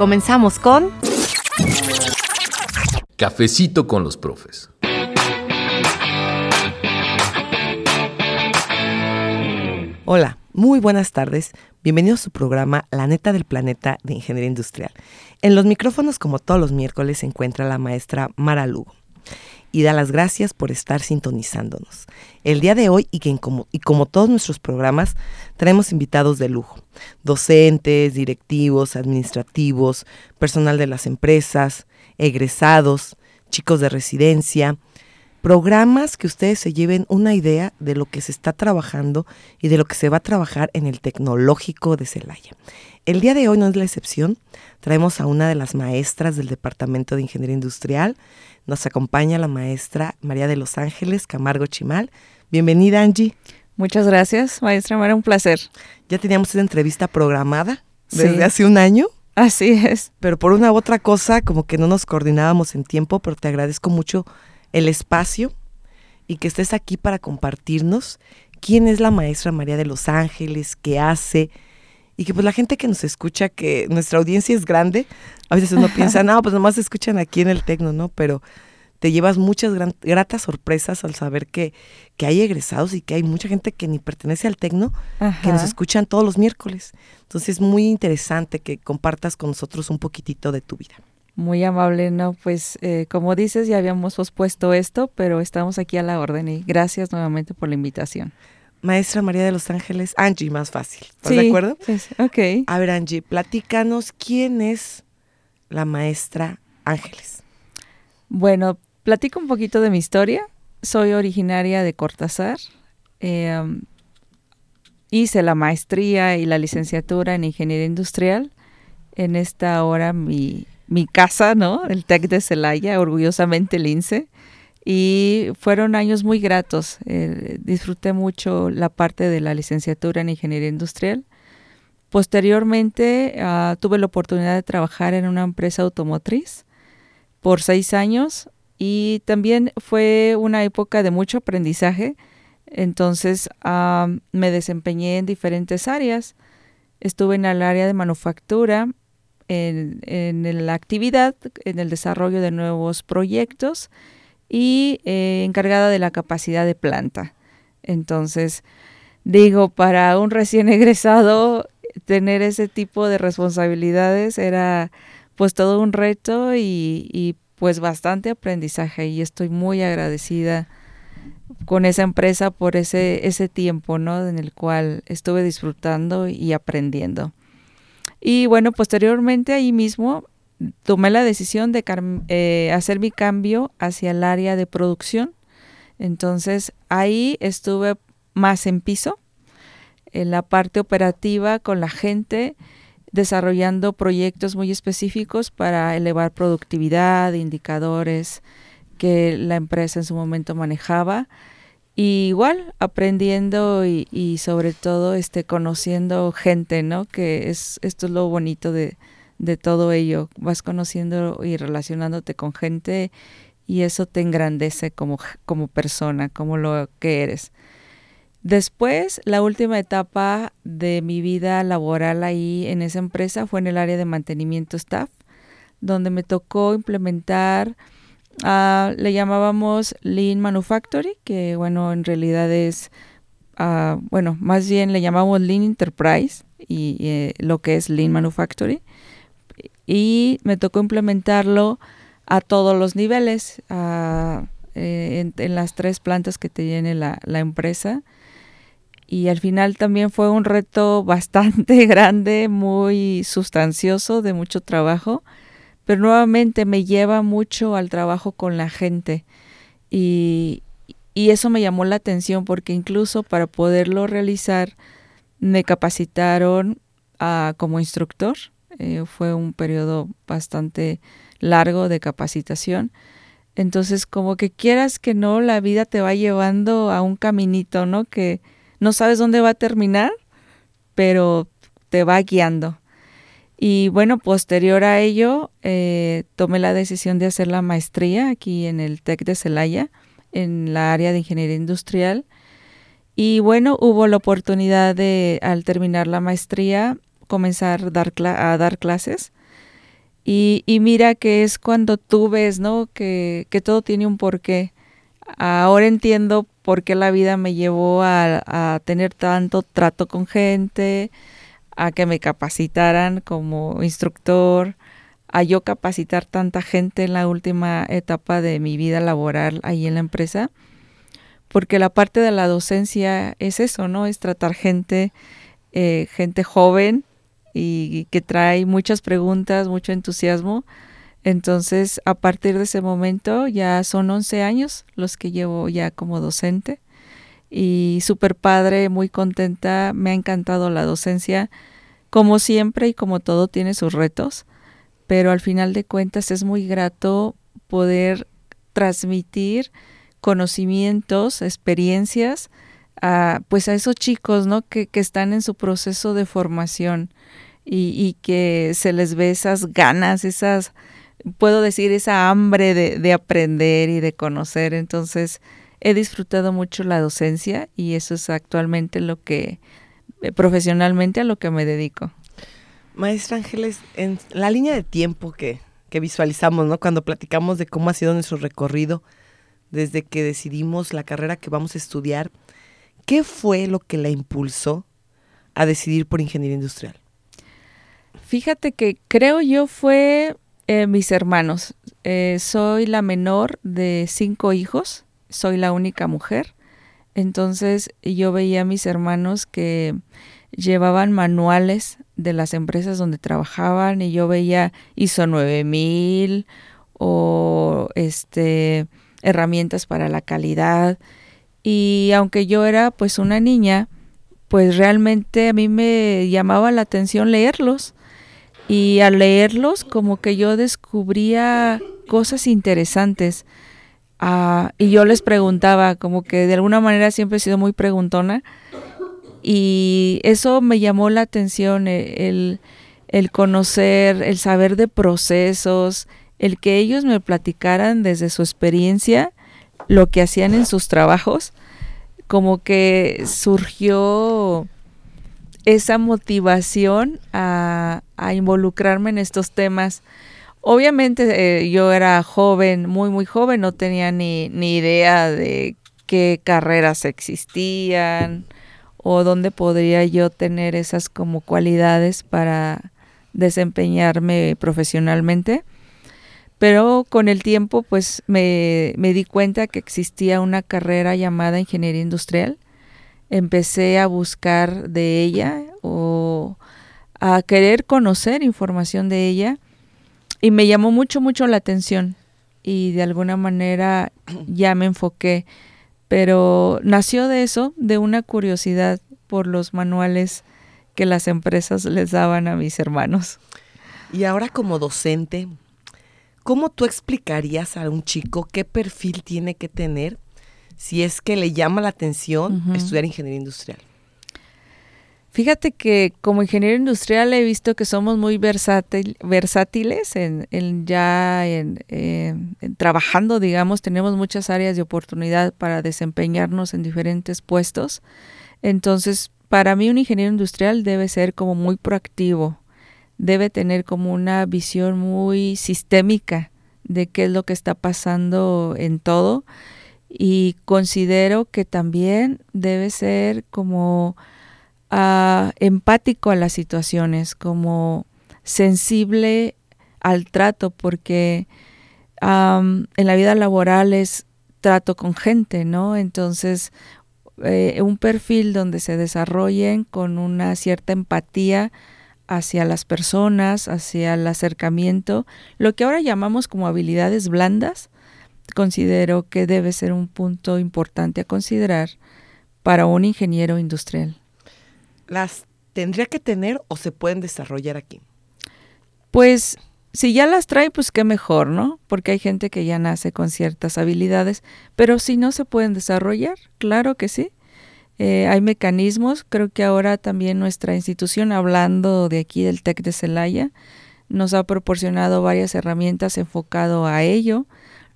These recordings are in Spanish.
Comenzamos con Cafecito con los profes. Hola, muy buenas tardes. Bienvenidos a su programa La neta del planeta de Ingeniería Industrial. En los micrófonos, como todos los miércoles, se encuentra la maestra Mara Lugo. Y da las gracias por estar sintonizándonos. El día de hoy, y, que como, y como todos nuestros programas, traemos invitados de lujo. Docentes, directivos, administrativos, personal de las empresas, egresados, chicos de residencia, programas que ustedes se lleven una idea de lo que se está trabajando y de lo que se va a trabajar en el tecnológico de Celaya. El día de hoy no es la excepción. Traemos a una de las maestras del Departamento de Ingeniería Industrial. Nos acompaña la maestra María de Los Ángeles Camargo Chimal. Bienvenida, Angie. Muchas gracias, maestra Mara, un placer. Ya teníamos esta entrevista programada desde Sí. hace un año, Así es. pero por una u otra cosa como que no nos coordinábamos en tiempo, pero te agradezco mucho el espacio y que estés aquí para compartirnos quién es la maestra María de Los Ángeles, qué hace y que pues la gente que nos escucha, que nuestra audiencia es grande, a veces uno piensa, no, pues nomás se escuchan aquí en el Tecno, ¿no? Pero te llevas muchas gran- gratas sorpresas al saber que, que hay egresados y que hay mucha gente que ni pertenece al Tecno, que nos escuchan todos los miércoles. Entonces es muy interesante que compartas con nosotros un poquitito de tu vida. Muy amable, ¿no? Pues eh, como dices, ya habíamos pospuesto esto, pero estamos aquí a la orden y gracias nuevamente por la invitación. Maestra María de Los Ángeles, Angie, más fácil. ¿Estás Sí, de acuerdo? sí, sí, ok. A ver, Angie, platícanos quién es la maestra Ángeles. Bueno, platico un poquito de mi historia. Soy originaria de Cortázar. Eh, um, hice la maestría y la licenciatura en ingeniería industrial. En esta hora mi, mi casa, ¿no? El TEC de Celaya, orgullosamente el INSE. Y fueron años muy gratos. Eh, disfruté mucho la parte de la licenciatura en ingeniería industrial. Posteriormente ah, tuve la oportunidad de trabajar en una empresa automotriz por seis años y también fue una época de mucho aprendizaje. Entonces ah, me desempeñé en diferentes áreas. Estuve en el área de manufactura, en, en la actividad, en el desarrollo de nuevos proyectos y eh, encargada de la capacidad de planta. Entonces, digo, para un recién egresado, tener ese tipo de responsabilidades era pues todo un reto y, y, pues bastante aprendizaje y estoy muy agradecida con esa empresa por ese, ese tiempo, ¿no? En el cual estuve disfrutando y aprendiendo. Y bueno, posteriormente ahí mismo tomé la decisión de eh, hacer mi cambio hacia el área de producción. Entonces ahí estuve más en piso, en la parte operativa con la gente, desarrollando proyectos muy específicos para elevar productividad, indicadores que la empresa en su momento manejaba. Y igual aprendiendo y, y sobre todo este conociendo gente, ¿no? Que es esto es lo bonito de, de todo ello. Vas conociendo y relacionándote con gente y eso te engrandece como, como persona, como lo que eres. Después, la última etapa de mi vida laboral ahí en esa empresa fue en el área de mantenimiento staff, donde me tocó implementar, uh, le llamábamos Lean Manufacturing, que bueno, en realidad es, uh, bueno, más bien le llamamos Lean Enterprise y eh, lo que es Lean Manufacturing. Y me tocó implementarlo a todos los niveles, uh, eh, en, las tres plantas que tiene la, la empresa y al final también fue un reto bastante grande, muy sustancioso, de mucho trabajo, pero nuevamente me lleva mucho al trabajo con la gente y, y eso me llamó la atención porque incluso para poderlo realizar me capacitaron ah, como instructor. Eh, fue un periodo bastante largo de capacitación. Entonces, como que quieras que no, la vida te va llevando a un caminito, ¿no? Que no sabes dónde va a terminar, pero te va guiando. Y bueno, posterior a ello, eh, tomé la decisión de hacer la maestría aquí en el TEC de Celaya, en la área de ingeniería industrial. Y bueno, hubo la oportunidad de, al terminar la maestría, comenzar a dar, clases. Y, mira que es cuando tú ves, ¿no? Que, todo tiene un porqué. Ahora entiendo por qué la vida me llevó a, a tener tanto trato con gente, a que me capacitaran como instructor, a yo capacitar tanta gente en la última etapa de mi vida laboral ahí en la empresa, porque la parte de la docencia es eso, ¿no? Es tratar gente, eh, gente joven y, que trae muchas preguntas, mucho entusiasmo. Entonces, a partir de ese momento ya son 11 años los que llevo ya como docente y súper padre, muy contenta, me ha encantado la docencia, como siempre y como todo tiene sus retos, pero al final de cuentas es muy grato poder transmitir conocimientos, experiencias, a, pues a esos chicos, ¿no? Que, que están en su proceso de formación y, y, que se les ve esas ganas, esas, puedo decir, esa hambre de, de aprender y de conocer. Entonces, he disfrutado mucho la docencia y eso es actualmente lo que eh, profesionalmente a lo que me dedico. Maestra Ángeles, en la línea de tiempo que, que visualizamos, ¿no? Cuando platicamos de cómo ha sido nuestro recorrido desde que decidimos la carrera que vamos a estudiar, ¿qué fue lo que la impulsó a decidir por ingeniería industrial? Fíjate que creo yo fue eh, mis hermanos. Eh, soy la menor de cinco hijos, soy la única mujer. Entonces yo veía a mis hermanos que llevaban manuales de las empresas donde trabajaban y yo veía ISO 9000 o este herramientas para la calidad y aunque yo era pues una niña, pues realmente a mí me llamaba la atención leerlos y al leerlos como que yo descubría cosas interesantes Ah, y yo les preguntaba, como que de alguna manera siempre he sido muy preguntona. Y eso me llamó la atención, e, el, el conocer, el saber de procesos, el que ellos me platicaran desde su experiencia lo que hacían en sus trabajos, como que surgió esa motivación a, involucrarme en estos temas Obviamente eh, yo era joven, muy, muy joven, no tenía ni, ni idea de qué carreras existían o dónde podría yo tener esas como cualidades para desempeñarme profesionalmente. Pero con el tiempo pues me, me di cuenta que existía una carrera llamada ingeniería industrial. Empecé a buscar de ella o a querer conocer información de ella y me llamó mucho, mucho la atención y de alguna manera ya me enfoqué, pero nació de eso, de una curiosidad por los manuales que las empresas les daban a mis hermanos. Y ahora como docente, ¿cómo tú explicarías a un chico qué perfil tiene que tener si es que le llama la atención estudiar ingeniería industrial? Fíjate que como ingeniero industrial he visto que somos muy versátil, versátiles en, ya en, trabajando, digamos, tenemos muchas áreas de oportunidad para desempeñarnos en diferentes puestos. Entonces, para mí un ingeniero industrial debe ser como muy proactivo, debe tener como una visión muy sistémica de qué es lo que está pasando en todo y considero que también debe ser como empático a las situaciones, como sensible al trato, porque en la vida laboral es trato con gente, ¿no? Entonces, eh, un perfil donde se desarrollen con una cierta empatía hacia las personas, hacia el acercamiento, lo que ahora llamamos como habilidades blandas, considero que debe ser un punto importante a considerar para un ingeniero industrial. ¿Las tendría que tener o se pueden desarrollar aquí? Pues si ya las trae, pues qué mejor, ¿no? Porque hay gente que ya nace con ciertas habilidades, pero si no se pueden desarrollar, claro que sí. Eh, hay mecanismos, creo que ahora también nuestra institución, hablando de aquí del TEC de Celaya, nos ha proporcionado varias herramientas enfocado a ello.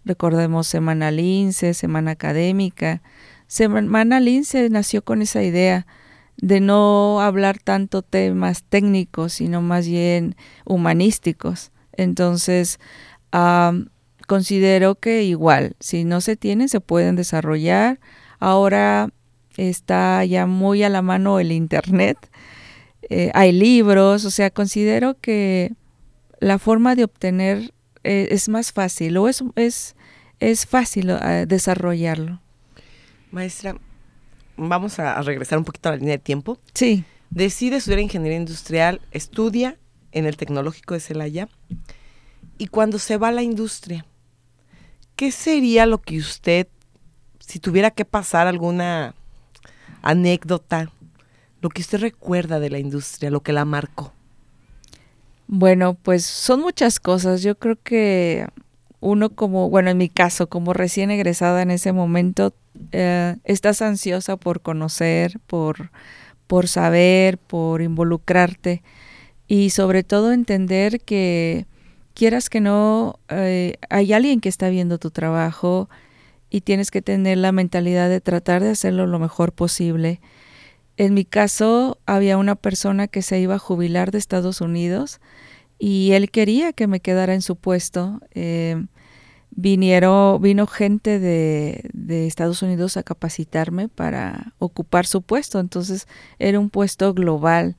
Recordemos Semana Lince, Semana Académica. Semana Lince nació con esa idea de no hablar tanto temas técnicos, sino más bien humanísticos. Entonces, considero que igual, si no se tienen, se pueden desarrollar. Ahora está ya muy a la mano el Internet, eh, hay libros, o sea, considero que la forma de obtener eh, es más fácil o es, es, es fácil eh, desarrollarlo. Maestra, vamos a, regresar un poquito a la línea de tiempo. Sí. Decide estudiar ingeniería industrial, estudia en el Tecnológico de Celaya y cuando se va a la industria, ¿qué sería lo que usted, si tuviera que pasar alguna anécdota, lo que usted recuerda de la industria, lo que la marcó? Bueno, pues son muchas cosas. Yo creo que uno como, bueno, en mi caso, como recién egresada en ese momento, eh, estás ansiosa por conocer, por, por saber, por involucrarte y sobre todo entender que quieras que no, eh, hay alguien que está viendo tu trabajo y tienes que tener la mentalidad de tratar de hacerlo lo mejor posible. En mi caso, había una persona que se iba a jubilar de Estados Unidos y él quería que me quedara en su puesto. Eh, vinieron, vino gente de, de, Estados Unidos a capacitarme para ocupar su puesto, entonces era un puesto global.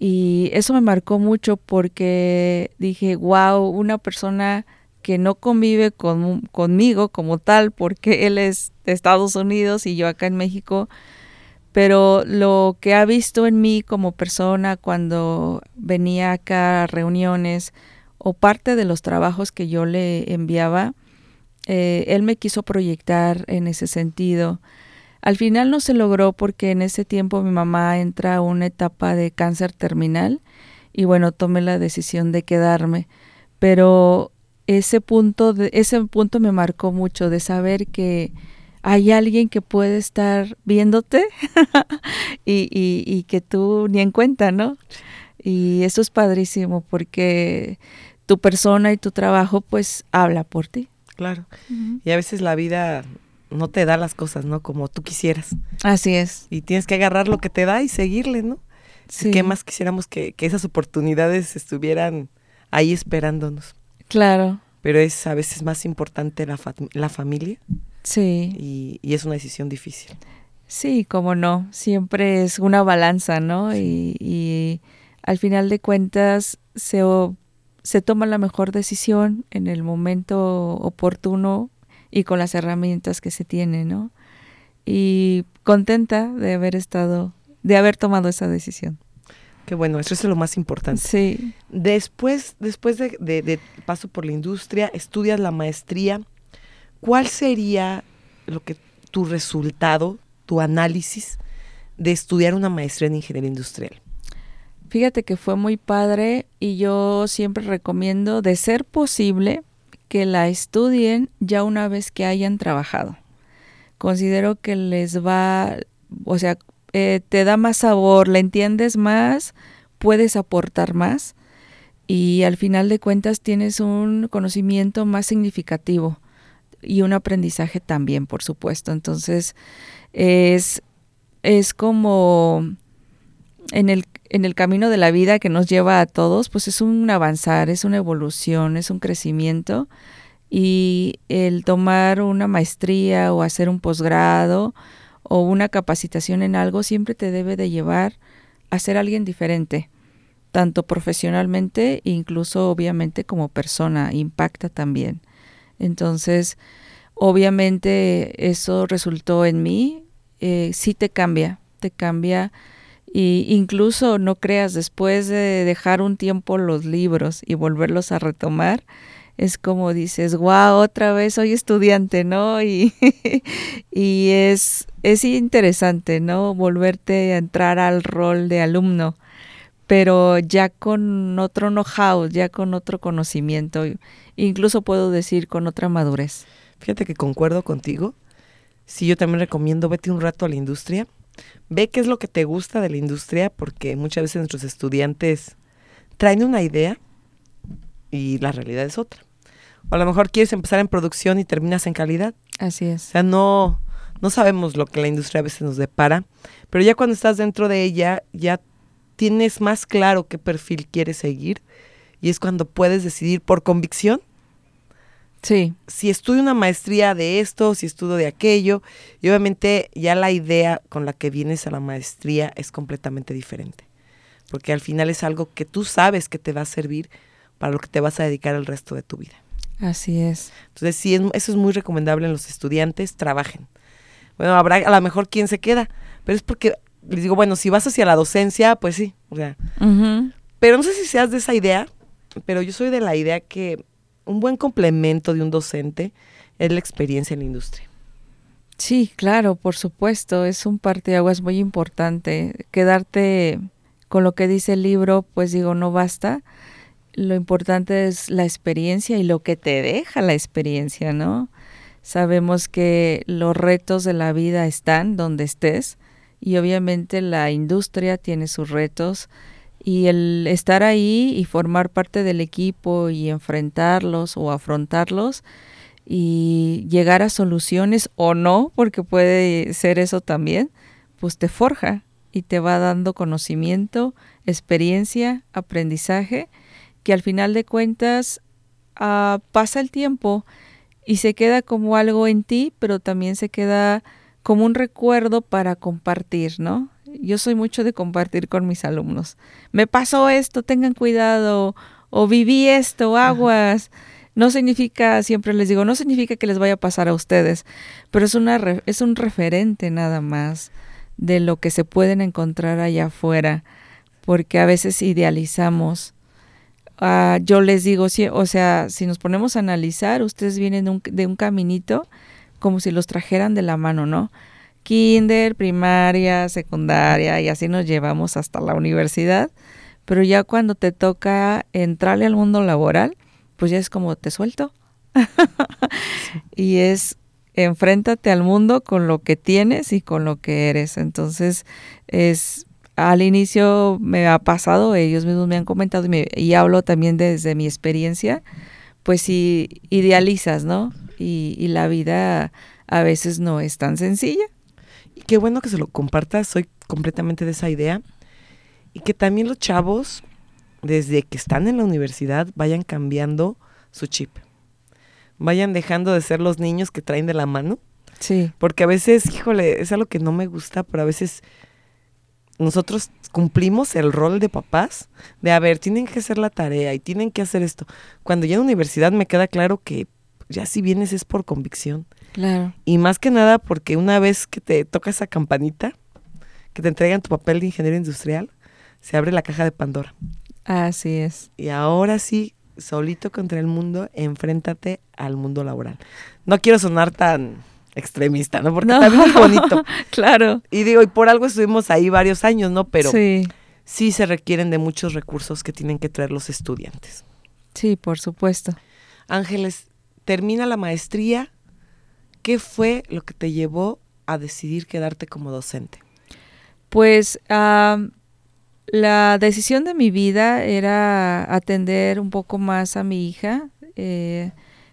Y eso me marcó mucho porque dije, wow, una persona que no convive con, conmigo como tal, porque él es de Estados Unidos y yo acá en México, pero lo que ha visto en mí como persona cuando venía acá a reuniones o parte de los trabajos que yo le enviaba, eh, él me quiso proyectar en ese sentido. Al final no se logró porque en ese tiempo mi mamá entra a una etapa de cáncer terminal y bueno, tomé la decisión de quedarme. Pero ese punto, de, ese punto me marcó mucho de saber que hay alguien que puede estar viéndote y, y, y, que tú ni en cuenta, ¿no? Y eso es padrísimo porque tu persona y tu trabajo pues habla por ti. Claro. Y a veces la vida no te da las cosas, ¿no? Como tú quisieras. Así es. Y tienes que agarrar lo que te da y seguirle, ¿no? Sí. ¿Qué más quisiéramos que, que esas oportunidades estuvieran ahí esperándonos? Claro. Pero es a veces más importante la, fa la familia. Sí. Y, y, es una decisión difícil. Sí, como no. Siempre es una balanza, ¿no? Sí. Y, y, al final de cuentas se, se toma la mejor decisión en el momento oportuno y con las herramientas que se tiene, ¿no? Y contenta de haber estado, de haber tomado esa decisión. Qué bueno, eso es lo más importante. Sí. Después, después de, de, de, paso por la industria, estudias la maestría. ¿Cuál sería lo que tu resultado, tu análisis de estudiar una maestría en ingeniería industrial? Fíjate que fue muy padre y yo siempre recomiendo, de ser posible, que la estudien ya una vez que hayan trabajado. Considero que les va, o sea, eh, te da más sabor, la entiendes más, puedes aportar más y al final de cuentas tienes un conocimiento más significativo y un aprendizaje también, por supuesto. Entonces, es, es como en el, en el camino de la vida que nos lleva a todos, pues es un avanzar, es una evolución, es un crecimiento y el tomar una maestría o hacer un posgrado o una capacitación en algo siempre te debe de llevar a ser alguien diferente, tanto profesionalmente incluso obviamente como persona, impacta también. Entonces, obviamente eso resultó en mí, eh, sí te cambia, te cambia y incluso no creas después de dejar un tiempo los libros y volverlos a retomar, es como dices, wow, otra vez soy estudiante, ¿no? Y, y es, es interesante, ¿no? Volverte a entrar al rol de alumno, pero ya con otro know-how, ya con otro conocimiento, incluso puedo decir con otra madurez. Fíjate que concuerdo contigo. Sí, yo también recomiendo, vete un rato a la industria, ve qué es lo que te gusta de la industria, porque muchas veces nuestros estudiantes traen una idea y la realidad es otra. O a lo mejor quieres empezar en producción y terminas en calidad. Así es. O sea, no, no sabemos lo que la industria a veces nos depara, pero ya cuando estás dentro de ella, ya tienes más claro qué perfil quieres seguir y es cuando puedes decidir por convicción. Sí. Si estudio una maestría de esto, si estudio de aquello, y obviamente ya la idea con la que vienes a la maestría es completamente diferente, porque al final es algo que tú sabes que te va a servir para lo que te vas a dedicar el resto de tu vida. Así es. Entonces, sí, eso es muy recomendable en los estudiantes, trabajen. Bueno, habrá a lo mejor quien se queda, pero es porque les digo, bueno, si vas hacia la docencia, pues sí, o sea. Pero no sé si seas de esa idea, pero yo soy de la idea que un buen complemento de un docente es la experiencia en la industria. Sí, claro, por supuesto, es un parteaguas muy importante. Quedarte con lo que dice el libro, pues digo, no basta lo importante es la experiencia y lo que te deja la experiencia, ¿no? Sabemos que los retos de la vida están donde estés y obviamente la industria tiene sus retos y el estar ahí y formar parte del equipo y enfrentarlos o afrontarlos y llegar a soluciones o no, porque puede ser eso también, pues te forja y te va dando conocimiento, experiencia, aprendizaje que al final de cuentas ah, pasa el tiempo y se queda como algo en ti, pero también se queda como un recuerdo para compartir, ¿no? Yo soy mucho de compartir con mis alumnos. Me pasó esto, tengan cuidado, o viví esto, aguas. No significa, siempre les digo, no significa que les vaya a pasar a ustedes, pero es, una es un referente nada más de lo que se pueden encontrar allá afuera, porque a veces idealizamos Ah, yo les digo, o sea, si nos ponemos a analizar, ustedes vienen de un, de un caminito como si los trajeran de la mano, ¿no? Kinder, primaria, secundaria, y así nos llevamos hasta la universidad. Pero ya cuando te toca entrarle al mundo laboral, pues ya es como te suelto. y es enfréntate al mundo con lo que tienes y con lo que eres. Entonces, es al inicio me ha pasado, ellos mismos me han comentado y, hablo también desde mi experiencia, pues si idealizas, ¿no? Y, la vida a veces no es tan sencilla. Y qué bueno que se lo compartas, soy completamente de esa idea. Y que también los chavos, desde que están en la universidad, vayan cambiando su chip. Vayan dejando de ser los niños que traen de la mano. Sí. Porque a veces, híjole, es algo que no me gusta, pero a veces nosotros cumplimos el rol de papás de, a ver, tienen que hacer la tarea y tienen que hacer esto. Cuando ya en universidad me queda claro que ya si vienes es por convicción. Claro. Y más que nada porque una vez que te toca esa campanita, que te entregan tu papel de ingeniero industrial, se abre la caja de Pandora. Así es. Y ahora sí, solito contra el mundo, enfréntate al mundo laboral. No quiero sonar tan extremista, ¿no? Porque también es bonito. claro. Y digo, y por algo estuvimos ahí varios años, ¿no? Pero sí. sí se requieren de muchos recursos que tienen que traer los estudiantes. Sí, por supuesto. Ángeles, termina la maestría. ¿Qué fue lo que te llevó a decidir quedarte como docente? Pues la decisión de mi vida era atender un poco más a mi hija. Eh,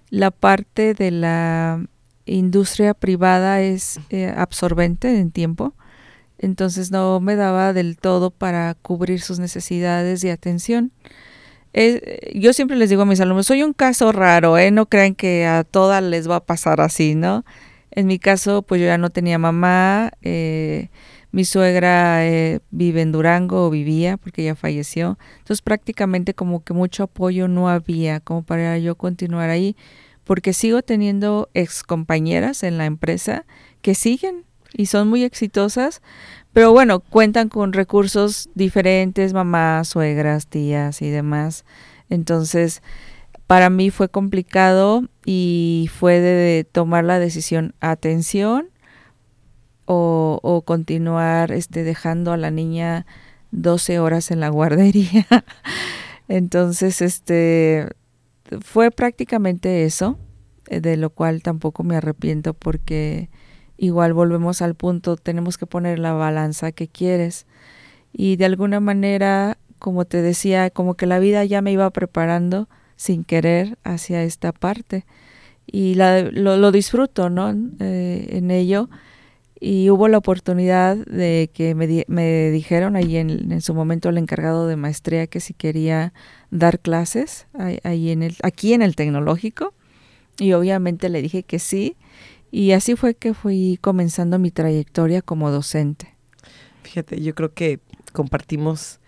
la parte de la industria privada es eh, absorbente en tiempo, entonces no me daba del todo para cubrir sus necesidades de atención. yo siempre les digo a mis alumnos, soy un caso raro, ¿eh? no crean que a todas les va a pasar así, ¿no? En mi caso, pues yo ya no tenía mamá, eh, mi suegra eh, vive en Durango o vivía porque ya falleció, entonces prácticamente como que mucho apoyo no había como para yo continuar ahí porque sigo teniendo ex compañeras en la empresa que siguen y son muy exitosas, pero bueno, cuentan con recursos diferentes, mamás, suegras, tías y demás. Entonces, para mí fue complicado y fue de, tomar la decisión atención o, o, continuar este, dejando a la niña 12 horas en la guardería. Entonces, este, fue prácticamente eso, eh, de lo cual tampoco me arrepiento porque igual volvemos al punto, tenemos que poner la balanza que quieres. Y de alguna manera, como te decía, como que la vida ya me iba preparando sin querer hacia esta parte. Y la, lo, disfruto, ¿no? Eh, en ello. Y hubo la oportunidad de que me, me dijeron ahí en, en, su momento el encargado de maestría que si quería dar clases ahí en el, aquí en el tecnológico. Y obviamente le dije que sí. Y así fue que fui comenzando mi trayectoria como docente. Fíjate, yo creo que compartimos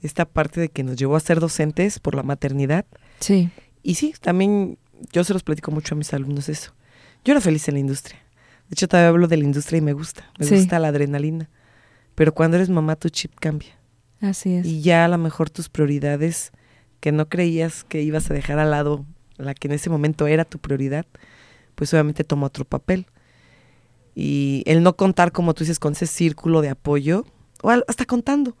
esta parte de que nos llevó a ser docentes por la maternidad. Sí. Y sí, también yo se los platico mucho a mis alumnos eso. Yo era feliz en la industria. De hecho, todavía hablo de la industria y me gusta. Me gusta la adrenalina. Pero cuando eres mamá, tu chip cambia. Así es. Y ya a lo mejor tus prioridades que no creías que ibas a dejar al lado, la que en ese momento era tu prioridad, pues obviamente toma otro papel. Y el no contar, como tú dices, con ese círculo de apoyo, o hasta contando.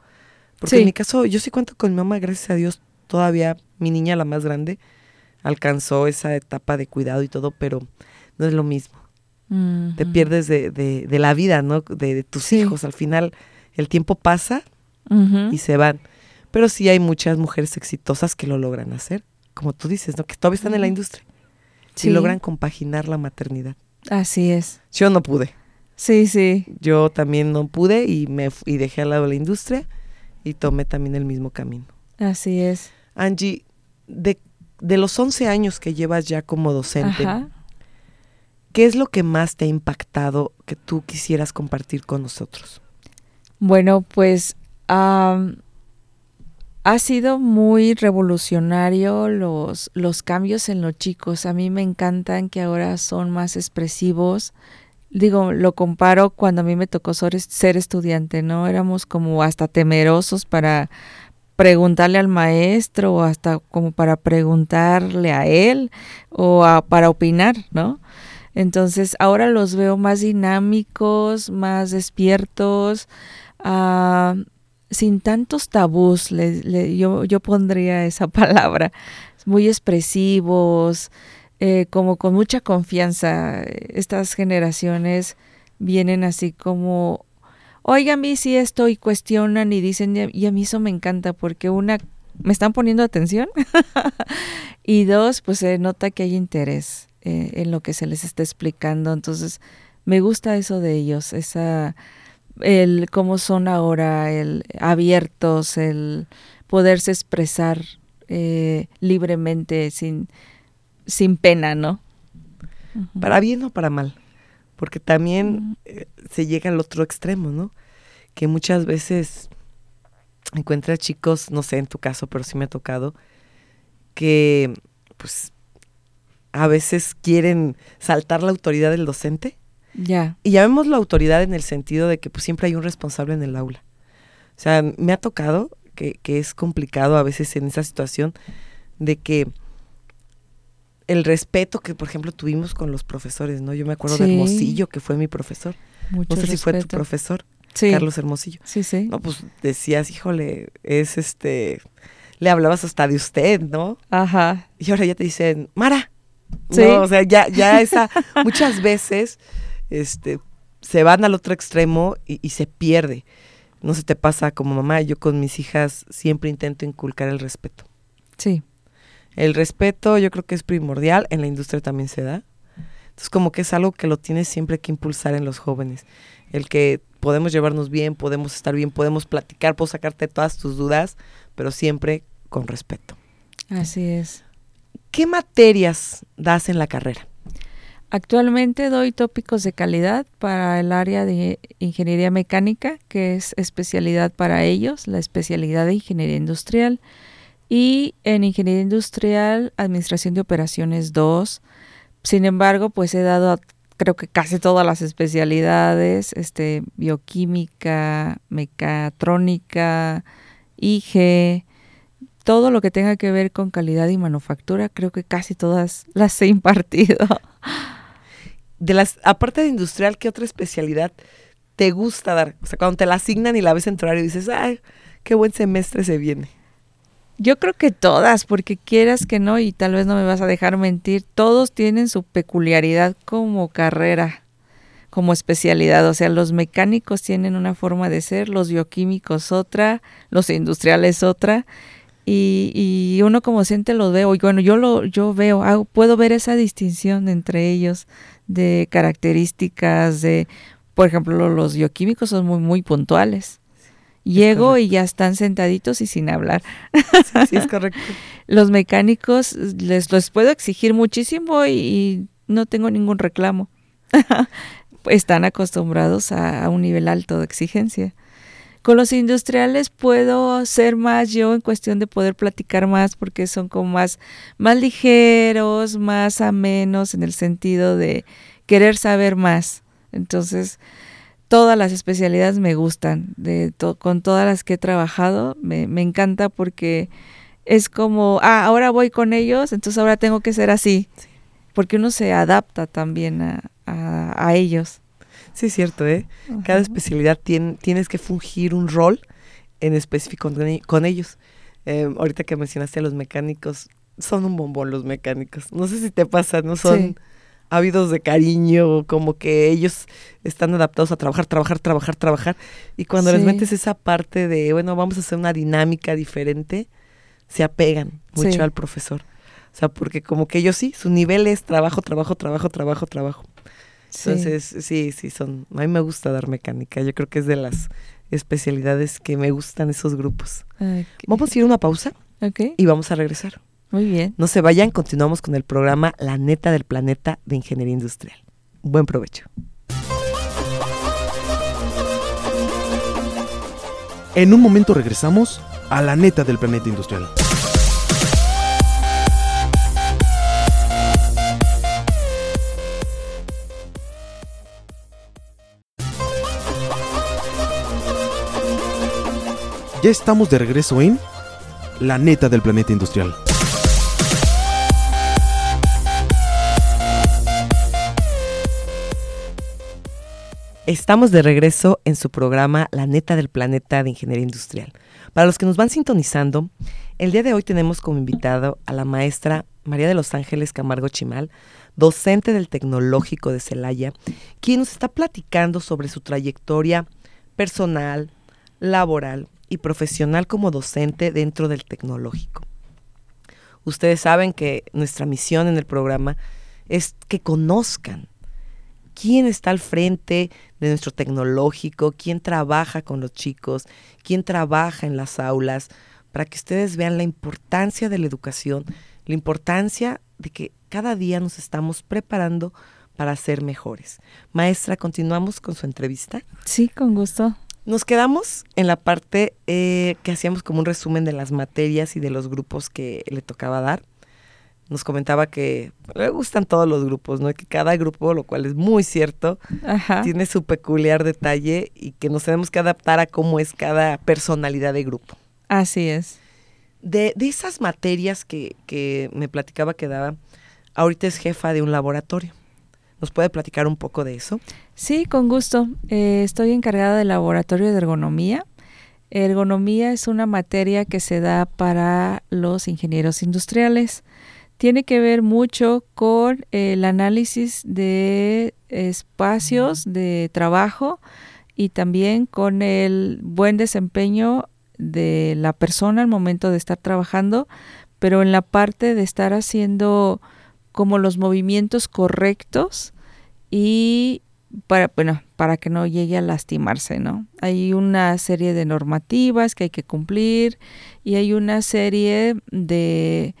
Porque en mi caso, yo sí cuento con mi mamá, gracias a Dios, todavía mi niña, la más grande, alcanzó esa etapa de cuidado y todo, pero no es lo mismo. Te pierdes de, de, la vida, ¿no? De, tus hijos. Al final, el tiempo pasa y se van. Pero sí hay muchas mujeres exitosas que lo logran hacer, como tú dices, ¿no? Que todavía están en la industria. Sí. logran compaginar la maternidad. Así es. Yo no pude. Sí, sí. Yo también no pude y me y dejé al lado la industria y tomé también el mismo camino. Así es. Angie, de, de los 11 años que llevas ya como docente, ¿qué es lo que más te ha impactado que tú quisieras compartir con nosotros? Bueno, pues ha sido muy revolucionario los, los cambios en los chicos. A mí me encantan que ahora son más expresivos. Digo, lo comparo cuando a mí me tocó ser estudiante, ¿no? Éramos como hasta temerosos para preguntarle al maestro o hasta como para preguntarle a él o para opinar, ¿no? Entonces ahora los veo más dinámicos, más despiertos, uh, sin tantos tabús, yo, yo pondría esa palabra, muy expresivos, eh, como con mucha confianza. Estas generaciones vienen así como, oiga, a mí sí esto y cuestionan y dicen, y a mí eso me encanta porque una, me están poniendo atención y dos, pues se nota que hay interés eh, en lo que se les está explicando. Entonces, me gusta eso de ellos, esa el cómo son ahora, el abiertos, el poderse expresar eh, libremente sin, sin pena, ¿no? Para bien o para mal, porque también eh, se llega al otro extremo, ¿no? Que muchas veces encuentras chicos, no sé en tu caso, pero sí me ha tocado, que pues a veces quieren saltar la autoridad del docente ya. Y llamemos la autoridad en el sentido de que pues, siempre hay un responsable en el aula. O sea, me ha tocado que, que es complicado a veces en esa situación de que el respeto que, por ejemplo, tuvimos con los profesores, ¿no? Yo me acuerdo de Hermosillo, que fue mi profesor. no sé si fue tu profesor, Carlos Hermosillo. Sí, sí. No, pues decías, híjole, es este, le hablabas hasta de usted, ¿no? Ajá. Y ahora ya te dicen, Mara. Sí. o sea, ya, ya esa, muchas veces este, se van al otro extremo y, se pierde. No se te pasa como mamá, yo con mis hijas siempre intento inculcar el respeto. Sí. El respeto yo creo que es primordial, en la industria también se da. Entonces como que es algo que lo tienes siempre que impulsar en los jóvenes. El que podemos llevarnos bien, podemos estar bien, podemos platicar, puedo sacarte todas tus dudas, pero siempre con respeto. Así es. ¿Qué materias das en la carrera? Actualmente doy tópicos de calidad para el área de ingeniería mecánica, que es especialidad para ellos, la especialidad de ingeniería industrial. Y en ingeniería industrial, administración de operaciones 2. Sin embargo, pues he dado creo que casi todas las especialidades, este, bioquímica, mecatrónica, IG, todo lo que tenga que ver con calidad y manufactura, creo que casi todas las he impartido. De las, aparte de industrial, ¿qué otra especialidad te gusta dar? O sea, cuando te la asignan y la ves en tu horario dices, ay, qué buen semestre se viene. Yo creo que todas, porque quieras que no, y tal vez no me vas a dejar mentir, todos tienen su peculiaridad como carrera, como especialidad. O sea, los mecánicos tienen una forma de ser, los bioquímicos otra, los industriales otra. Y, y uno como docente lo veo, y bueno, yo lo yo veo, puedo ver esa distinción entre ellos de características de, por ejemplo, los bioquímicos son muy, muy puntuales Llego y ya están sentaditos y sin hablar. Sí, es correcto. Los mecánicos les los puedo exigir muchísimo y, no tengo ningún reclamo. están acostumbrados a, un nivel alto de exigencia. Con los industriales puedo ser más yo en cuestión de poder platicar más porque son como más, más ligeros, más amenos en el sentido de querer saber más. Entonces, todas las especialidades me gustan, de con todas las que he trabajado, me, me, encanta porque es como, ah, ahora voy con ellos, entonces ahora tengo que ser así, porque uno se adapta también a, a, ellos. Sí, es cierto, ¿eh? Cada especialidad tiene, tienes que fungir un rol en específico con, ellos. Em, ahorita que mencionaste a los mecánicos, son un bombón los mecánicos. No sé si te pasa, ¿no? Son ávidos de cariño, como que ellos están adaptados a trabajar, trabajar, trabajar, trabajar. Y cuando les metes esa parte de, bueno, vamos a hacer una dinámica diferente, se apegan mucho al profesor. O sea, porque como que ellos sí, su nivel es trabajo, trabajo, trabajo, trabajo, trabajo. Entonces, sí, sí, son. A mí me gusta dar mecánica. Yo creo que es de las especialidades que me gustan esos grupos. Vamos a ir a una pausa y vamos a regresar. Muy bien. No se vayan, continuamos con el programa La neta del planeta de Ingeniería Industrial. Buen provecho. En un momento regresamos a la neta del planeta industrial. Ya estamos de regreso en La neta del planeta industrial. Estamos de regreso en su programa La neta del planeta de Ingeniería Industrial. Para los que nos van sintonizando, el día de hoy tenemos como invitado a la maestra María de los Ángeles Camargo Chimal, docente del Tecnológico de Celaya, quien nos está platicando sobre su trayectoria personal, laboral y profesional como docente dentro del tecnológico. Ustedes saben que nuestra misión en el programa es que conozcan quién está al frente de nuestro tecnológico, quién trabaja con los chicos, quién trabaja en las aulas, para que ustedes vean la importancia de la educación, la importancia de que cada día nos estamos preparando para ser mejores. Maestra, continuamos con su entrevista. Sí, con gusto. Nos quedamos en la parte eh, que hacíamos como un resumen de las materias y de los grupos que le tocaba dar nos comentaba que le gustan todos los grupos, ¿no? Que cada grupo, lo cual es muy cierto, tiene su peculiar detalle y que nos tenemos que adaptar a cómo es cada personalidad de grupo. Así es. De, de esas materias que, que me platicaba que daba, ahorita es jefa de un laboratorio. ¿Nos puede platicar un poco de eso? Sí, con gusto. Eh, estoy encargada del laboratorio de ergonomía. Ergonomía es una materia que se da para los ingenieros industriales tiene que ver mucho con el análisis de espacios de trabajo y también con el buen desempeño de la persona al momento de estar trabajando, pero en la parte de estar haciendo como los movimientos correctos y para, bueno, para que no llegue a lastimarse, ¿no? Hay una serie de normativas que hay que cumplir y hay una serie de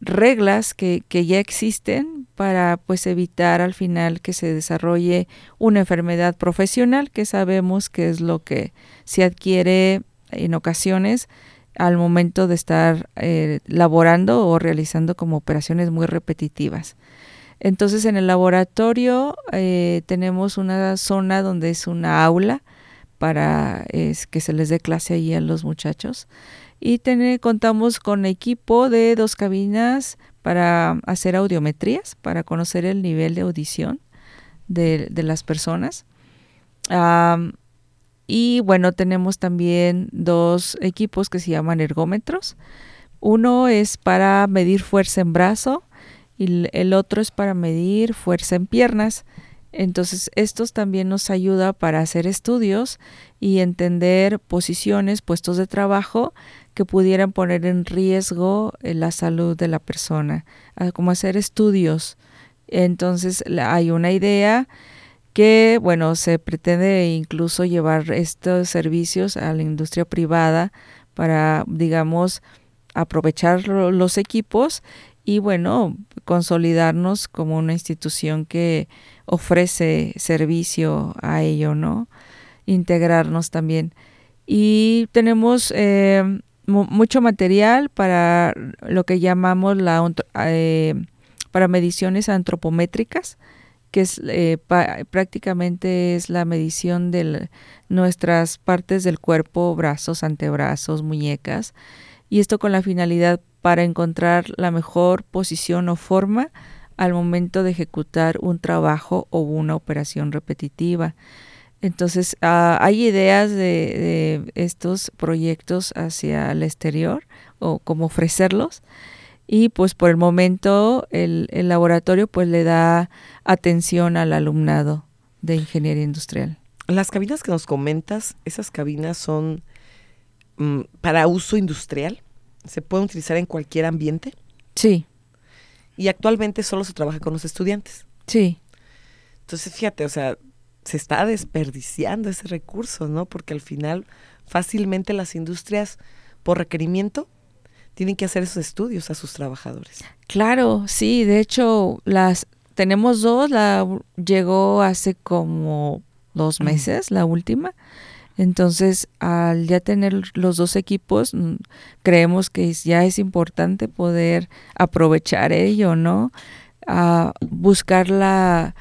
reglas que, que, ya existen para pues evitar al final que se desarrolle una enfermedad profesional que sabemos que es lo que se adquiere en ocasiones al momento de estar eh, laborando o realizando como operaciones muy repetitivas. Entonces en el laboratorio eh, tenemos una zona donde es una aula para que se les dé clase ahí a los muchachos. Y contamos con equipo de dos cabinas para hacer audiometrías, para conocer el nivel de audición de, las personas. Y bueno, tenemos también dos equipos que se llaman ergómetros. Uno es para medir fuerza en brazo y el otro es para medir fuerza en piernas. Entonces, estos también nos ayuda para hacer estudios y entender posiciones, puestos de trabajo que pudieran poner en riesgo eh, la salud de la persona, como hacer estudios. Entonces, hay una idea que, bueno, se pretende incluso llevar estos servicios a la industria privada para, digamos, aprovechar los equipos y, bueno, consolidarnos como una institución que ofrece servicio a ello, ¿no? Integrarnos también. Y tenemos eh, mucho material para lo que llamamos la eh, para mediciones antropométricas, que es eh, prácticamente es la medición de nuestras partes del cuerpo, brazos, antebrazos, muñecas, y esto con la finalidad para encontrar la mejor posición o forma al momento de ejecutar un trabajo o una operación repetitiva. Entonces, ah, hay ideas de, estos proyectos hacia el exterior o cómo ofrecerlos. Y pues por el momento el, laboratorio pues le da atención al alumnado de ingeniería industrial. Las cabinas que nos comentas, esas cabinas son mm, para uso industrial. ¿Se pueden utilizar en cualquier ambiente? Sí. Y actualmente solo se trabaja con los estudiantes. Sí. Entonces, fíjate, o sea, se está desperdiciando ese recurso, ¿no? Porque al final fácilmente las industrias, por requerimiento, tienen que hacer esos estudios a sus trabajadores. Claro, sí, de hecho, las tenemos dos, la llegó hace como dos meses, la última. Entonces, al ya tener los dos equipos, creemos que ya es importante poder aprovechar ello, ¿no? A buscar la,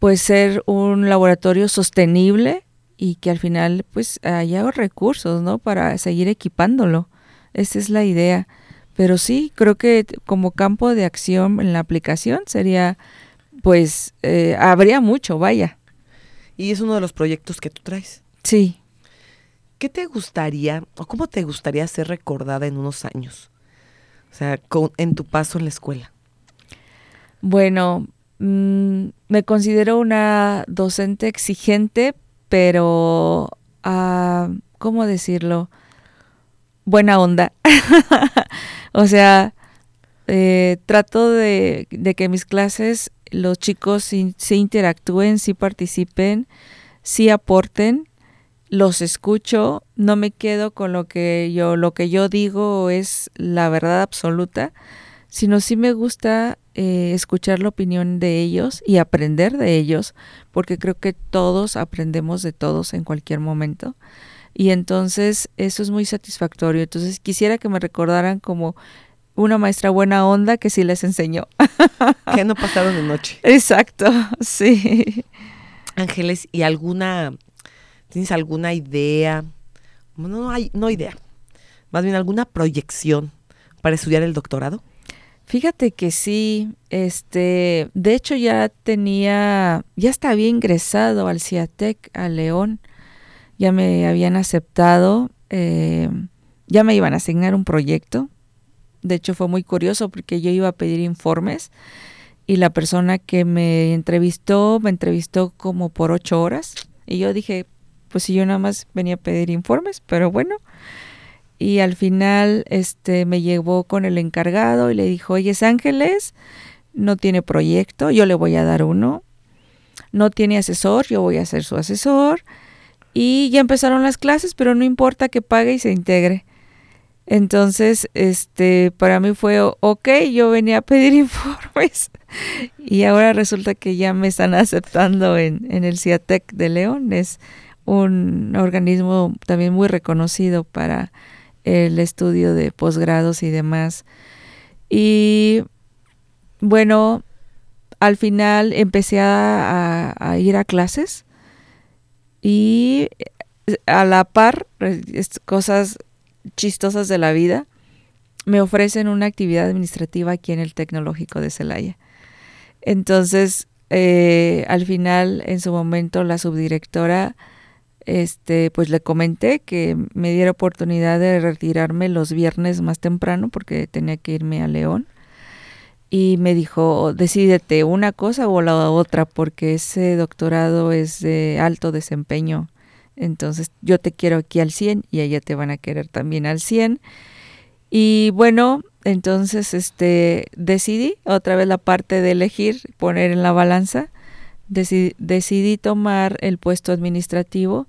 pues ser un laboratorio sostenible y que al final pues haya recursos, ¿no? Para seguir equipándolo. Esa es la idea. Pero sí, creo que como campo de acción en la aplicación sería, pues, eh, habría mucho, vaya. Y es uno de los proyectos que tú traes. Sí. ¿Qué te gustaría o cómo te gustaría ser recordada en unos años? O sea, en tu paso en la escuela. Bueno, mm, me considero una docente exigente, pero, uh, ¿cómo decirlo? Buena onda. o sea, eh, trato de, que mis clases los chicos sí interactúen, sí participen, sí aporten los escucho, no me quedo con lo que yo, lo que yo digo es la verdad absoluta, sino sí me gusta eh, escuchar la opinión de ellos y aprender de ellos, porque creo que todos aprendemos de todos en cualquier momento. Y entonces eso es muy satisfactorio. Entonces quisiera que me recordaran como una maestra buena onda que sí les enseñó. que no pasaron de noche. Exacto, sí. Ángeles, ¿y alguna ¿Tienes alguna idea? No, no hay, no idea. Más bien alguna proyección para estudiar el doctorado. Fíjate que sí, este, de hecho ya tenía, ya estaba ingresado al CIATEC, a León, ya me habían aceptado, eh, ya me iban a asignar un proyecto. De hecho fue muy curioso porque yo iba a pedir informes y la persona que me entrevistó me entrevistó como por ocho horas y yo dije, pues si yo nada más venía a pedir informes, pero bueno. Y al final este me llevó con el encargado y le dijo, oye, Ángeles, no tiene proyecto, yo le voy a dar uno. No tiene asesor, yo voy a ser su asesor. Y ya empezaron las clases, pero no importa que pague y se integre. Entonces, este, para mí fue, ok, yo venía a pedir informes y ahora resulta que ya me están aceptando en, en el CIATEC de León. Es, un organismo también muy reconocido para el estudio de posgrados y demás. Y bueno, al final empecé a, ir a clases y a la par, cosas chistosas de la vida, me ofrecen una actividad administrativa aquí en el Tecnológico de Celaya. Entonces, eh, al final, en su momento, la subdirectora, este, pues le comenté que me diera oportunidad de retirarme los viernes más temprano porque tenía que irme a León. Y me dijo, decídete una cosa o la otra, porque ese doctorado es de alto desempeño. Entonces, yo te quiero aquí al 100 y ella te van a querer también al 100. Y bueno, entonces este decidí otra vez la parte de elegir, poner en la balanza. Decidí, tomar el puesto administrativo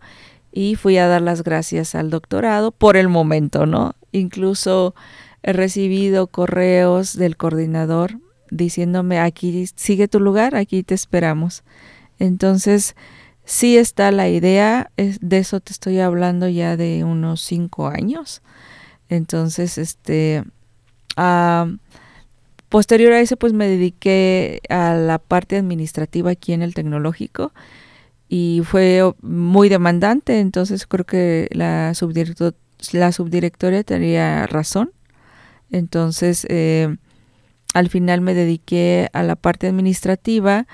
y fui a dar las gracias al doctorado por el momento, ¿no? Incluso he recibido correos del coordinador diciéndome aquí sigue tu lugar, aquí te esperamos. Entonces, sí está la idea, de eso te estoy hablando ya de unos cinco años. Entonces, este, posterior a eso, pues me dediqué a la parte administrativa aquí en el tecnológico y fue muy demandante, entonces creo que la, subdirector, la subdirectora tenía razón. Entonces, eh, al final me dediqué a la parte administrativa,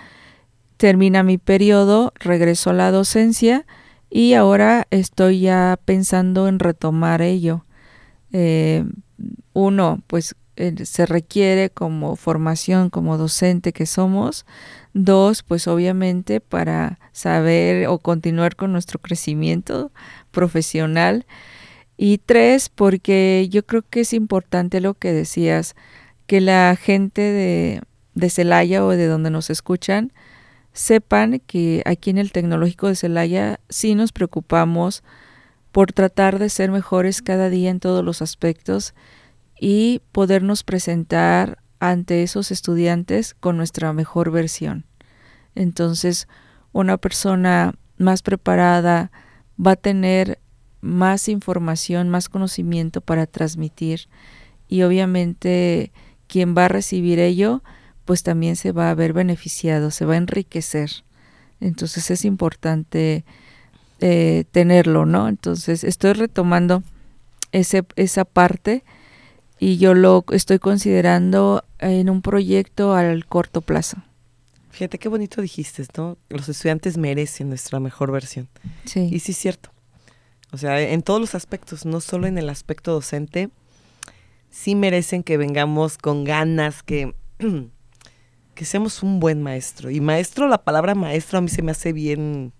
termina mi periodo, regreso a la docencia y ahora estoy ya pensando en retomar ello. Eh, uno, pues eh, se requiere como formación, como docente que somos. Dos, pues obviamente para saber o continuar con nuestro crecimiento profesional. Y tres, porque yo creo que es importante lo que decías, que la gente de, de Celaya o de donde nos escuchan sepan que aquí en el Tecnológico de Celaya sí nos preocupamos por tratar de ser mejores cada día en todos los aspectos y podernos presentar ante esos estudiantes con nuestra mejor versión. Entonces, una persona más preparada va a tener más información, más conocimiento para transmitir y obviamente quien va a recibir ello, pues también se va a ver beneficiado, se va a enriquecer. Entonces es importante eh, tenerlo, ¿no? Entonces estoy retomando ese, esa parte y yo lo estoy considerando en un proyecto al corto plazo. Fíjate qué bonito dijiste, ¿no? Los estudiantes merecen nuestra mejor versión. Sí. Y sí es cierto. O sea, en todos los aspectos, no solo en el aspecto docente, sí merecen que vengamos con ganas, que, que seamos un buen maestro. Y maestro, la palabra maestro a mí se me hace bien,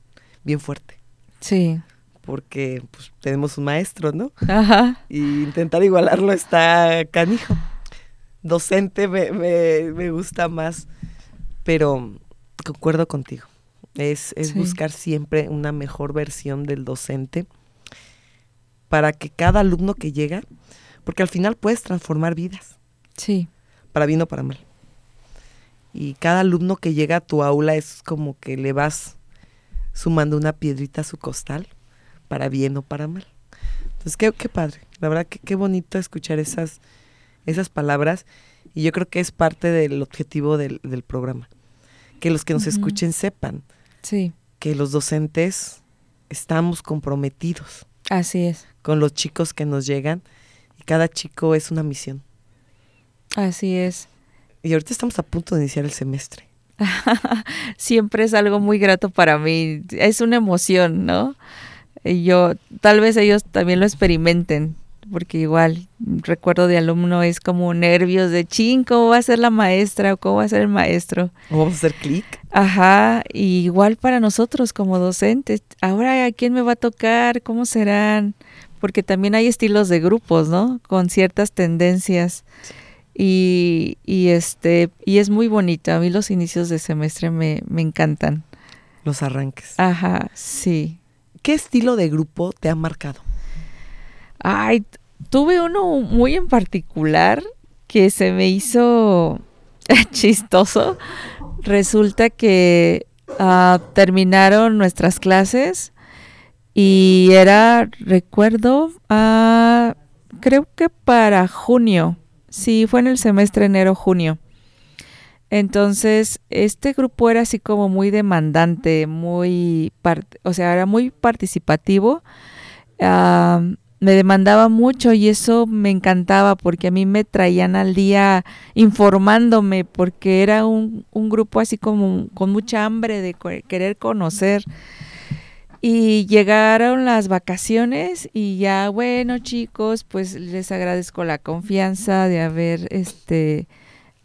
bien fuerte. Sí. Porque pues, tenemos un maestro, ¿no? Ajá. Y intentar igualarlo está canijo. Docente me, me, gusta más, pero concuerdo contigo. Es, es buscar siempre una mejor versión del docente para que cada alumno que llega, porque al final puedes transformar vidas. Sí. Para bien o para mal. Y cada alumno que llega a tu aula es como que le vas sumando una piedrita a su costal, para bien o para mal. Entonces, qué, qué padre, la verdad que qué bonito escuchar esas, esas palabras y yo creo que es parte del objetivo del, programa. Que los que nos escuchen sepan sí. que los docentes estamos comprometidos. Así es. Con los chicos que nos llegan y cada chico es una misión. Así es. Y ahorita estamos a punto de iniciar el semestre. siempre es algo muy grato para mí. Es una emoción, ¿no? Y yo, tal vez ellos también lo experimenten, porque igual, recuerdo de alumno es como nervios de ching, ¿cómo va a ser la maestra o cómo va a ser el maestro? ¿Cómo vamos a hacer clic? Ajá, y igual para nosotros como docentes, ahora a quién me va a tocar, cómo serán, porque también hay estilos de grupos, ¿no? Con ciertas tendencias. Y, y, este y es muy bonito. A mí los inicios de semestre me, me encantan. Los arranques. Ajá, sí. ¿Qué estilo de grupo te ha marcado? Ay, tuve uno muy en particular que se me hizo chistoso. Resulta que ah, terminaron nuestras clases y era, recuerdo, uh, creo que para junio Sí, fue en el semestre enero-junio. Entonces, este grupo era así como muy demandante, muy, o sea, era muy participativo. me demandaba mucho y eso me encantaba porque a mí me traían al día informándome porque era un, un grupo así como con mucha hambre de querer conocer. Y llegaron las vacaciones y ya, bueno chicos, pues les agradezco la confianza de haber este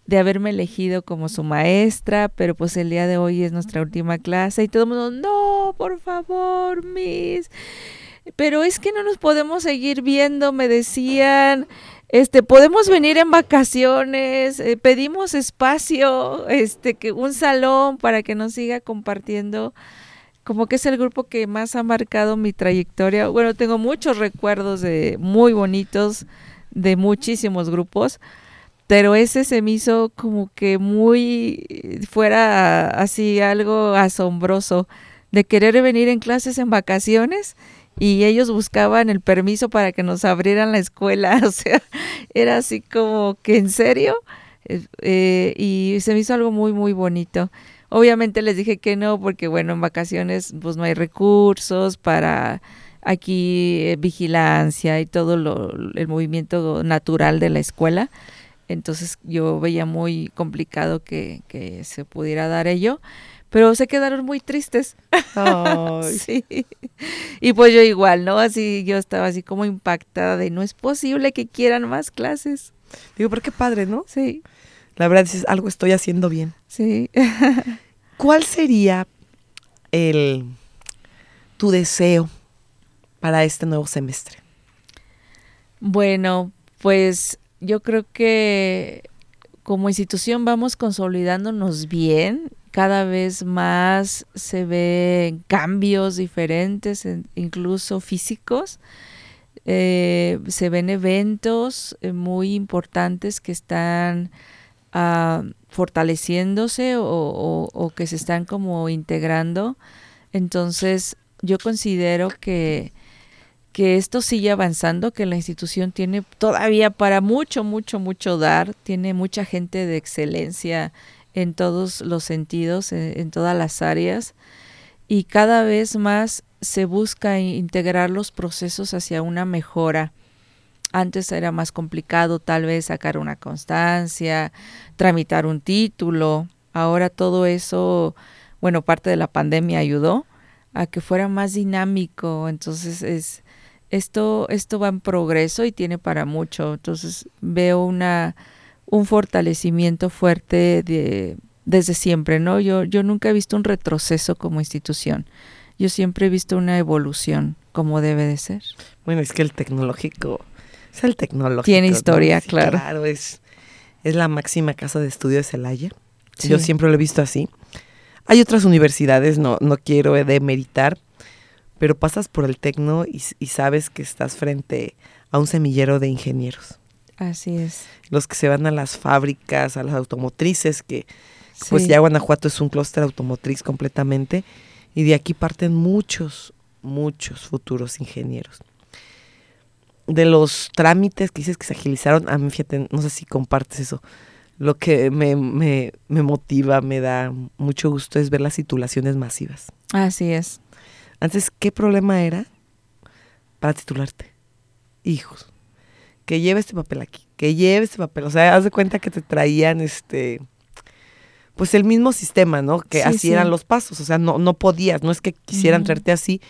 de haberme elegido como su maestra, pero pues el día de hoy es nuestra última clase y todo el mundo, no, por favor, Miss. Pero es que no nos podemos seguir viendo, me decían, este, podemos venir en vacaciones, eh, pedimos espacio, este, que un salón para que nos siga compartiendo. Como que es el grupo que más ha marcado mi trayectoria. Bueno, tengo muchos recuerdos de muy bonitos de muchísimos grupos, pero ese se me hizo como que muy fuera así algo asombroso de querer venir en clases en vacaciones y ellos buscaban el permiso para que nos abrieran la escuela, o sea, era así como que en serio, eh, eh, y se me hizo algo muy, muy bonito. Obviamente les dije que no, porque bueno, en vacaciones pues no hay recursos para aquí eh, vigilancia y todo lo, el movimiento natural de la escuela. Entonces yo veía muy complicado que, se pudiera dar ello, pero se quedaron muy tristes. sí. Y pues yo igual, ¿no? Así yo estaba así como impactada de no es posible que quieran más clases. Digo, pero qué padre, ¿no? Sí. La verdad es algo estoy haciendo bien. Sí. ¿Cuál sería el tu deseo para este nuevo semestre? Bueno, pues yo creo que como institución vamos consolidándonos bien, cada vez más se ven cambios diferentes, incluso físicos. Eh, se ven eventos eh, muy importantes que están ah, fortaleciéndose o, que se están como integrando. Entonces, yo considero que que esto sigue avanzando, que la institución tiene todavía para mucho, mucho, mucho dar, tiene mucha gente de excelencia en todos los sentidos, en, todas las áreas, y cada vez más se busca integrar los procesos hacia una mejora. Antes era más complicado tal vez sacar una constancia, tramitar un título, ahora todo eso, bueno, parte de la pandemia ayudó a que fuera más dinámico, entonces es esto, esto va en progreso y tiene para mucho. Entonces veo una, un fortalecimiento fuerte de, desde siempre, ¿no? Yo, yo nunca he visto un retroceso como institución. Yo siempre he visto una evolución como debe de ser. Bueno, es que el tecnológico, es el tecnológico. Tiene historia, claro. Claro, es, es la máxima casa de estudio de Celaya. Yo siempre lo he visto así. Hay otras universidades, no, no quiero demeritar, pero pasas por el tecno y, sabes que estás frente a un semillero de ingenieros. Así es. Los que se van a las fábricas, a las automotrices, que pues ya Guanajuato es un clúster automotriz completamente, y de aquí parten muchos, muchos futuros ingenieros. De los trámites que dices que se agilizaron, a mí fíjate, no sé si compartes eso, lo que me, me, me motiva, me da mucho gusto es ver las titulaciones masivas. Así es. Antes, ¿qué problema era para titularte? Hijos. Que lleve este papel aquí, que lleve este papel. O sea, haz de cuenta que te traían este pues el mismo sistema, ¿no? Que así eran los pasos, o sea, no, no podías, no es que quisieran traerte así,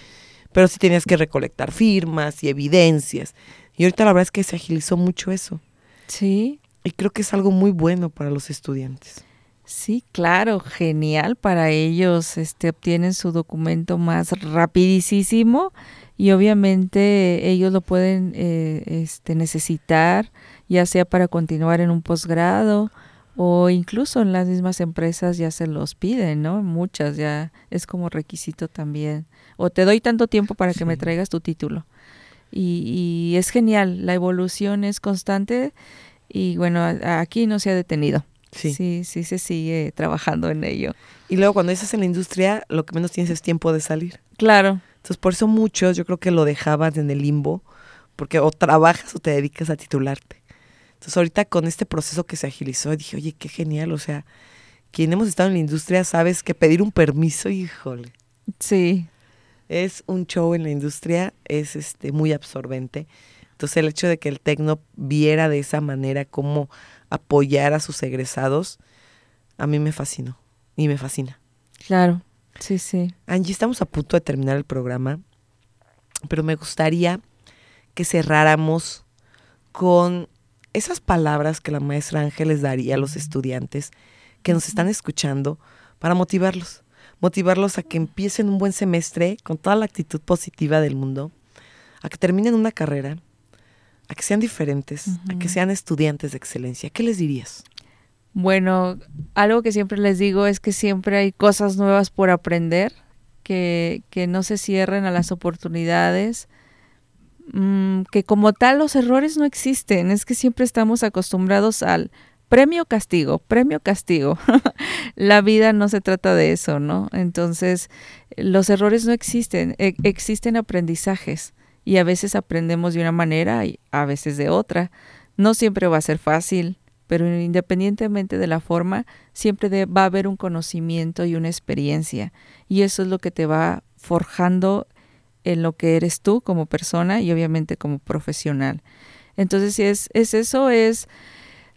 pero sí tenías que recolectar firmas y evidencias. Y ahorita la verdad es que se agilizó mucho eso. Sí. Y creo que es algo muy bueno para los estudiantes. Sí, claro, genial para ellos. Este obtienen su documento más rapidísimo y obviamente ellos lo pueden eh, este, necesitar, ya sea para continuar en un posgrado o incluso en las mismas empresas ya se los piden, ¿no? Muchas ya es como requisito también. O te doy tanto tiempo para que me traigas tu título. Y, y es genial, la evolución es constante y bueno, aquí no se ha detenido. Sí. sí, sí se sigue trabajando en ello. Y luego cuando estás en la industria, lo que menos tienes es tiempo de salir. Claro. Entonces por eso muchos yo creo que lo dejaban en el limbo, porque o trabajas o te dedicas a titularte. Entonces ahorita con este proceso que se agilizó, dije, oye, qué genial, o sea, quien hemos estado en la industria sabes que pedir un permiso, híjole. Sí. Es un show en la industria, es este muy absorbente. Entonces el hecho de que el Tecno viera de esa manera cómo apoyar a sus egresados, a mí me fascinó y me fascina. Claro, sí, sí. Angie, estamos a punto de terminar el programa, pero me gustaría que cerráramos con esas palabras que la maestra Ángeles daría a los estudiantes que nos están escuchando para motivarlos, motivarlos a que empiecen un buen semestre con toda la actitud positiva del mundo, a que terminen una carrera, a que sean diferentes, a que sean estudiantes de excelencia. ¿Qué les dirías? Bueno, algo que siempre les digo es que siempre hay cosas nuevas por aprender, que, que no se cierren a las oportunidades, mm, que como tal los errores no existen, es que siempre estamos acostumbrados al premio castigo, premio castigo. La vida no se trata de eso, ¿no? Entonces, los errores no existen, e existen aprendizajes y a veces aprendemos de una manera y a veces de otra. No siempre va a ser fácil, pero independientemente de la forma, siempre va a haber un conocimiento y una experiencia. Y eso es lo que te va forjando en lo que eres tú como persona y obviamente como profesional. Entonces, si es, es eso, es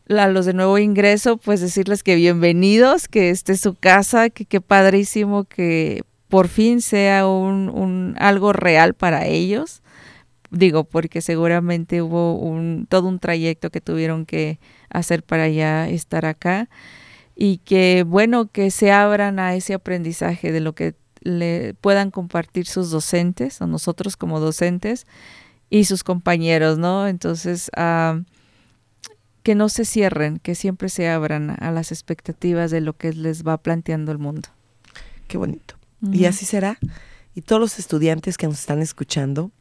a los de nuevo ingreso, pues decirles que bienvenidos, que este es su casa, que qué padrísimo que por fin sea un, un algo real para ellos digo, porque seguramente hubo un, todo un trayecto que tuvieron que hacer para ya estar acá y que bueno, que se abran a ese aprendizaje de lo que le puedan compartir sus docentes o nosotros como docentes y sus compañeros, ¿no? Entonces, ah, que no se cierren, que siempre se abran a las expectativas de lo que les va planteando el mundo. Qué bonito. Y así será. Y todos los estudiantes que nos están escuchando,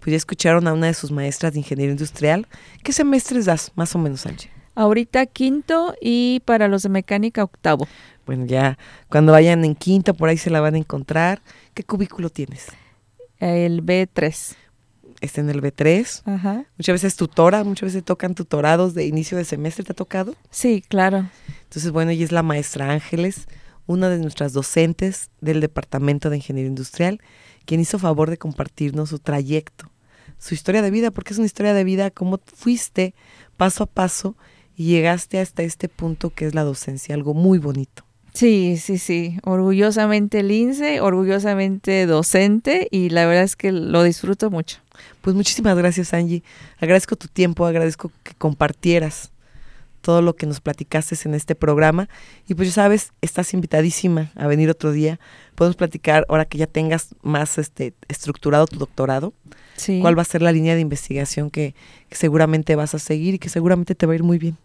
pues ya escucharon a una de sus maestras de ingeniería industrial. ¿Qué semestres das, más o menos, Angie? Ahorita quinto y para los de mecánica octavo. Bueno, ya cuando vayan en quinto, por ahí se la van a encontrar. ¿Qué cubículo tienes? El B3. Está en el B3. Ajá. Muchas veces tutora, muchas veces tocan tutorados de inicio de semestre. ¿Te ha tocado? Sí, claro. Entonces, bueno, ella es la maestra Ángeles, una de nuestras docentes del Departamento de Ingeniería Industrial quien hizo favor de compartirnos su trayecto, su historia de vida, porque es una historia de vida, cómo fuiste paso a paso y llegaste hasta este punto que es la docencia, algo muy bonito. Sí, sí, sí, orgullosamente lince, orgullosamente docente y la verdad es que lo disfruto mucho. Pues muchísimas gracias Angie, agradezco tu tiempo, agradezco que compartieras todo lo que nos platicaste en este programa. Y pues ya sabes, estás invitadísima a venir otro día. Podemos platicar ahora que ya tengas más este estructurado tu doctorado. Sí. ¿Cuál va a ser la línea de investigación que, seguramente vas a seguir y que seguramente te va a ir muy bien?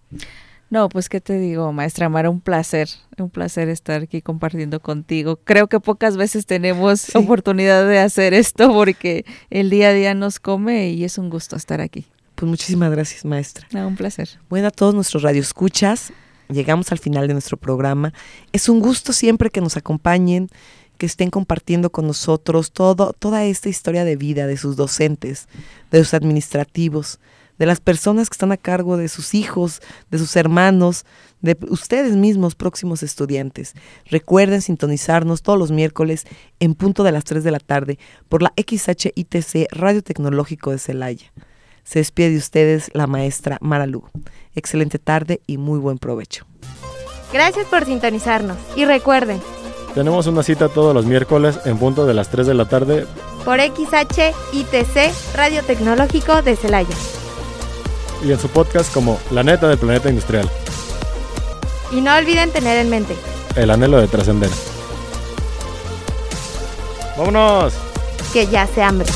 No, pues qué te digo, maestra Mara, un placer, un placer estar aquí compartiendo contigo. Creo que pocas veces tenemos oportunidad de hacer esto porque el día a día nos come y es un gusto estar aquí. Pues muchísimas gracias, maestra. un placer. Bueno, a todos nuestros radioescuchas, llegamos al final de nuestro programa. Es un gusto siempre que nos acompañen, que estén compartiendo con nosotros todo, toda esta historia de vida de sus docentes, de sus administrativos, de las personas que están a cargo de sus hijos, de sus hermanos, de ustedes mismos, próximos estudiantes. Recuerden sintonizarnos todos los miércoles en punto de las 3 de la tarde por la XHITC Radio Tecnológico de Celaya. Se despide de ustedes la maestra Mara Lugo. Excelente tarde y muy buen provecho. Gracias por sintonizarnos y recuerden. Tenemos una cita todos los miércoles en punto de las 3 de la tarde por XHITC Radio Tecnológico de Celaya. Y en su podcast como La neta del planeta industrial. Y no olviden tener en mente el anhelo de trascender. ¡Vámonos! Que ya se hambre.